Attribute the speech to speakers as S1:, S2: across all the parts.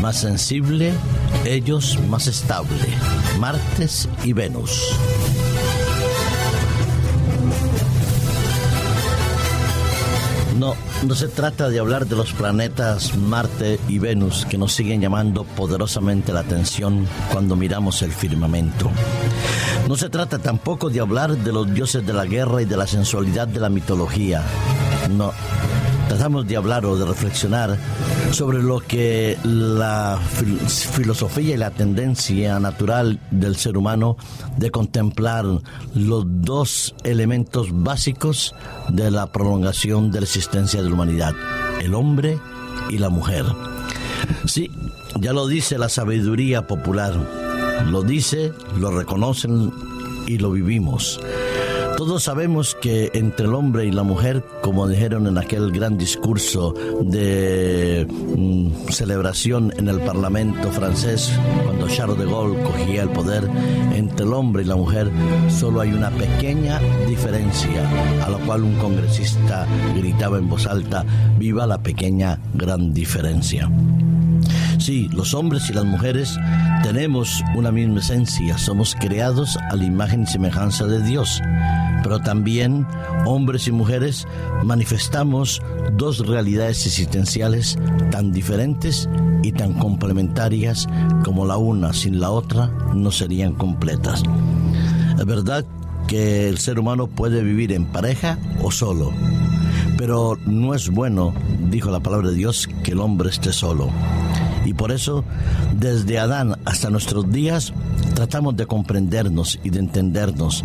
S1: más sensible, ellos más estable. Martes y Venus. No, no se trata de hablar de los planetas Marte y Venus que nos siguen llamando poderosamente la atención cuando miramos el firmamento. No se trata tampoco de hablar de los dioses de la guerra y de la sensualidad de la mitología. No, tratamos de hablar o de reflexionar sobre lo que la filosofía y la tendencia natural del ser humano de contemplar los dos elementos básicos de la prolongación de la existencia de la humanidad, el hombre y la mujer. Sí, ya lo dice la sabiduría popular, lo dice, lo reconocen y lo vivimos. Todos sabemos que entre el hombre y la mujer, como dijeron en aquel gran discurso de mm, celebración en el Parlamento francés, cuando Charles de Gaulle cogía el poder, entre el hombre y la mujer solo hay una pequeña diferencia, a lo cual un congresista gritaba en voz alta, viva la pequeña gran diferencia. Sí, los hombres y las mujeres tenemos una misma esencia, somos creados a la imagen y semejanza de Dios, pero también hombres y mujeres manifestamos dos realidades existenciales tan diferentes y tan complementarias como la una sin la otra no serían completas. Es verdad que el ser humano puede vivir en pareja o solo, pero no es bueno, dijo la palabra de Dios, que el hombre esté solo. Y por eso, desde Adán hasta nuestros días, tratamos de comprendernos y de entendernos,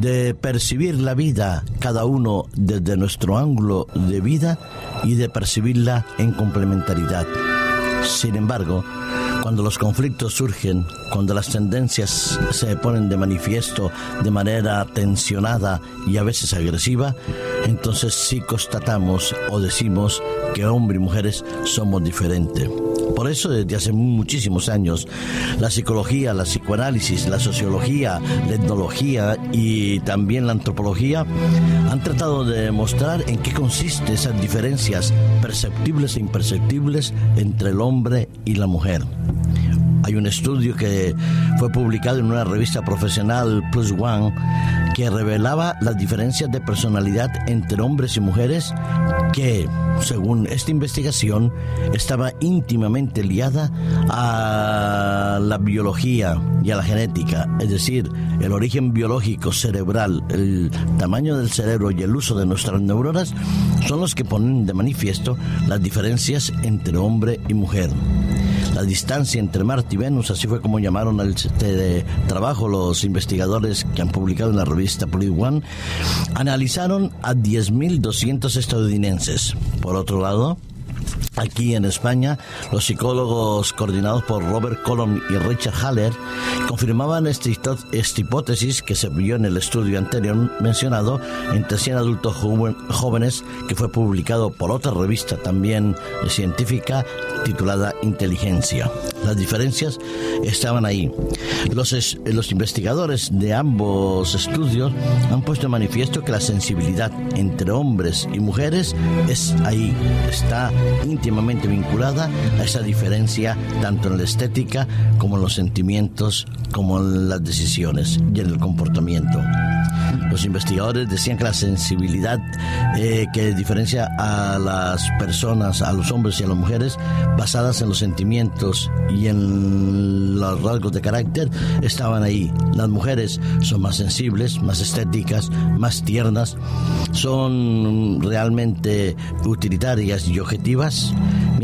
S1: de percibir la vida cada uno desde nuestro ángulo de vida y de percibirla en complementariedad. Sin embargo, cuando los conflictos surgen, cuando las tendencias se ponen de manifiesto de manera tensionada y a veces agresiva, entonces sí constatamos o decimos que hombres y mujeres somos diferentes. Por eso desde hace muchísimos años la psicología, la psicoanálisis, la sociología, la etnología y también la antropología han tratado de demostrar en qué consisten esas diferencias perceptibles e imperceptibles entre el hombre y la mujer. Hay un estudio que fue publicado en una revista profesional Plus One que revelaba las diferencias de personalidad entre hombres y mujeres que, según esta investigación, estaba íntimamente liada a la biología y a la genética, es decir, el origen biológico cerebral, el tamaño del cerebro y el uso de nuestras neuronas son los que ponen de manifiesto las diferencias entre hombre y mujer la distancia entre Marte y Venus, así fue como llamaron al este trabajo los investigadores que han publicado en la revista Polit One, analizaron a 10.200 estadounidenses. Por otro lado, Aquí en España, los psicólogos coordinados por Robert Colom y Richard Haller confirmaban esta, hipótesis que se vio en el estudio anterior mencionado entre 100 adultos jóvenes que fue publicado por otra revista también científica titulada Inteligencia. Las diferencias estaban ahí. Los, los investigadores de ambos estudios han puesto en manifiesto que la sensibilidad entre hombres y mujeres es ahí, está íntimamente vinculada a esa diferencia tanto en la estética como en los sentimientos, como en las decisiones y en el comportamiento. Los investigadores decían que la sensibilidad eh, que diferencia a las personas, a los hombres y a las mujeres, basadas en los sentimientos y en los rasgos de carácter, estaban ahí. Las mujeres son más sensibles, más estéticas, más tiernas, son realmente utilitarias y objetivas,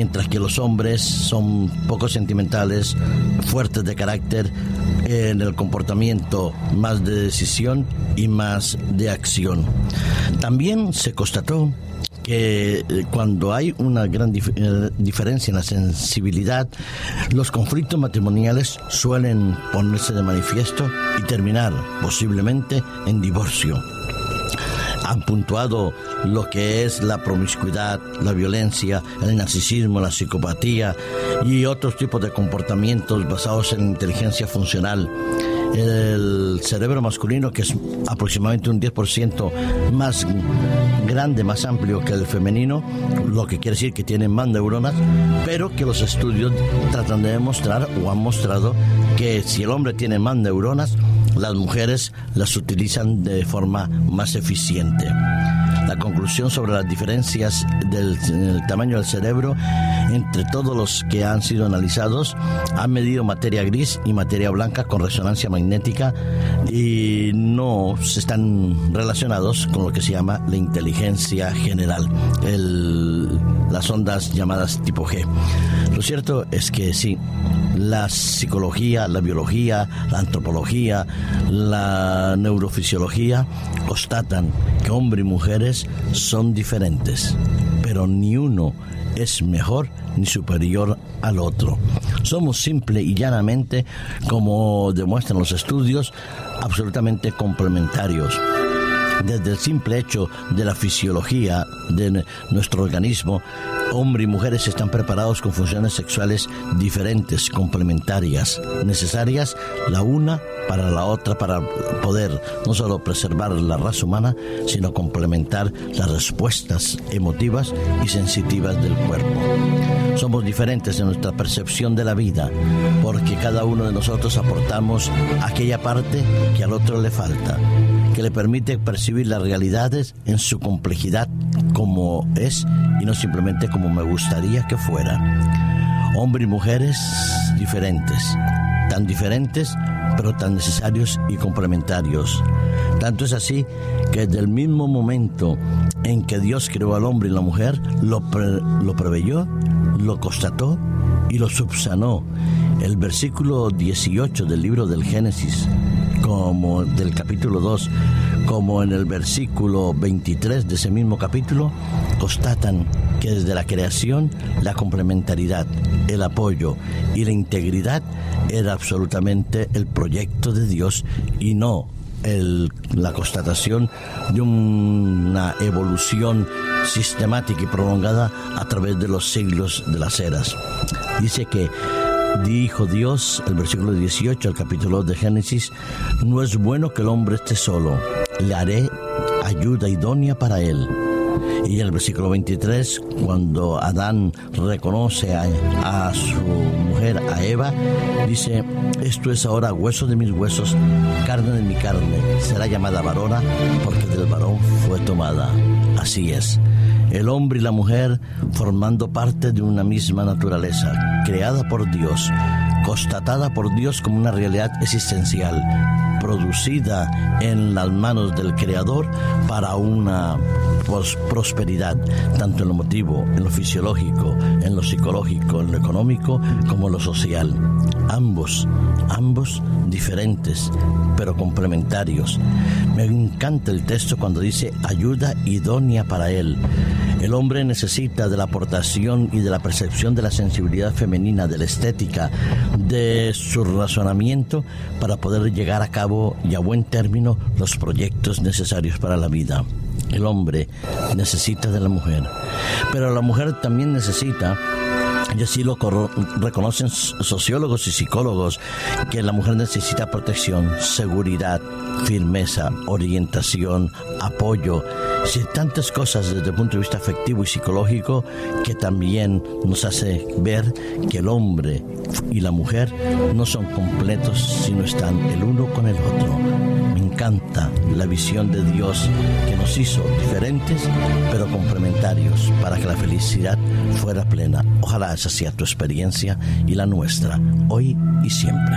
S1: mientras que los hombres son poco sentimentales, fuertes de carácter, en el comportamiento más de decisión y más de acción. También se constató que eh, cuando hay una gran eh, diferencia en la sensibilidad, los conflictos matrimoniales suelen ponerse de manifiesto y terminar posiblemente en divorcio han puntuado lo que es la promiscuidad, la violencia, el narcisismo, la psicopatía y otros tipos de comportamientos basados en inteligencia funcional. El cerebro masculino, que es aproximadamente un 10% más grande, más amplio que el femenino, lo que quiere decir que tiene más neuronas, pero que los estudios tratan de demostrar o han mostrado que si el hombre tiene más neuronas, las mujeres las utilizan de forma más eficiente la conclusión sobre las diferencias del tamaño del cerebro entre todos los que han sido analizados han medido materia gris y materia blanca con resonancia magnética y no se están relacionados con lo que se llama la inteligencia general, las ondas llamadas tipo G. Lo cierto es que sí, la psicología, la biología, la antropología, la neurofisiología constatan que hombres y mujeres son diferentes, pero ni uno es mejor ni superior al otro. Somos simple y llanamente, como demuestran los estudios, absolutamente complementarios desde el simple hecho de la fisiología de nuestro organismo, hombres y mujeres están preparados con funciones sexuales diferentes, complementarias, necesarias la una para la otra para poder no solo preservar la raza humana, sino complementar las respuestas emotivas y sensitivas del cuerpo. Somos diferentes en nuestra percepción de la vida, porque cada uno de nosotros aportamos aquella parte que al otro le falta que le permite percibir las realidades en su complejidad como es y no simplemente como me gustaría que fuera. Hombres y mujeres diferentes, tan diferentes pero tan necesarios y complementarios. Tanto es así que desde el mismo momento en que Dios creó al hombre y la mujer, lo, lo preveyó, lo constató y lo subsanó. El versículo 18 del libro del Génesis como del capítulo 2, como en el versículo 23 de ese mismo capítulo, constatan que desde la creación la complementariedad, el apoyo y la integridad era absolutamente el proyecto de Dios y no la constatación de una evolución sistemática y prolongada a través de los siglos de las eras. Dice que Dijo Dios, el versículo 18 el capítulo de Génesis, no es bueno que el hombre esté solo, le haré ayuda idónea para él. Y el versículo 23, cuando Adán reconoce a, a, su mujer, a Eva, dice, esto es ahora hueso de mis huesos, carne de mi carne, será llamada varona porque del varón fue tomada. Así es el hombre y la mujer formando parte de una misma naturaleza, creada por Dios, constatada por Dios como una realidad existencial, producida en las manos del Creador para una prosperidad, tanto en lo motivo, en lo fisiológico, en lo psicológico, en lo económico, como en lo social. Ambos, ambos diferentes, pero complementarios. Me encanta el texto cuando dice ayuda idónea para él. El hombre necesita de la aportación y de la percepción de la sensibilidad femenina, de la estética, de su razonamiento para poder llegar a cabo y a buen término los proyectos necesarios para la vida. El hombre necesita de la mujer, pero la mujer también necesita y así lo reconocen sociólogos y psicólogos, que la mujer necesita protección, seguridad, firmeza, orientación, apoyo, sí, tantas cosas desde el punto de vista afectivo y psicológico que también nos hace ver que el hombre y la mujer no son completos si no están el uno con el otro. Me encanta la visión de Dios que nos hizo diferentes pero complementarios para que la felicidad fuera plena. Ojalá esa sea tu experiencia y la nuestra, hoy y siempre.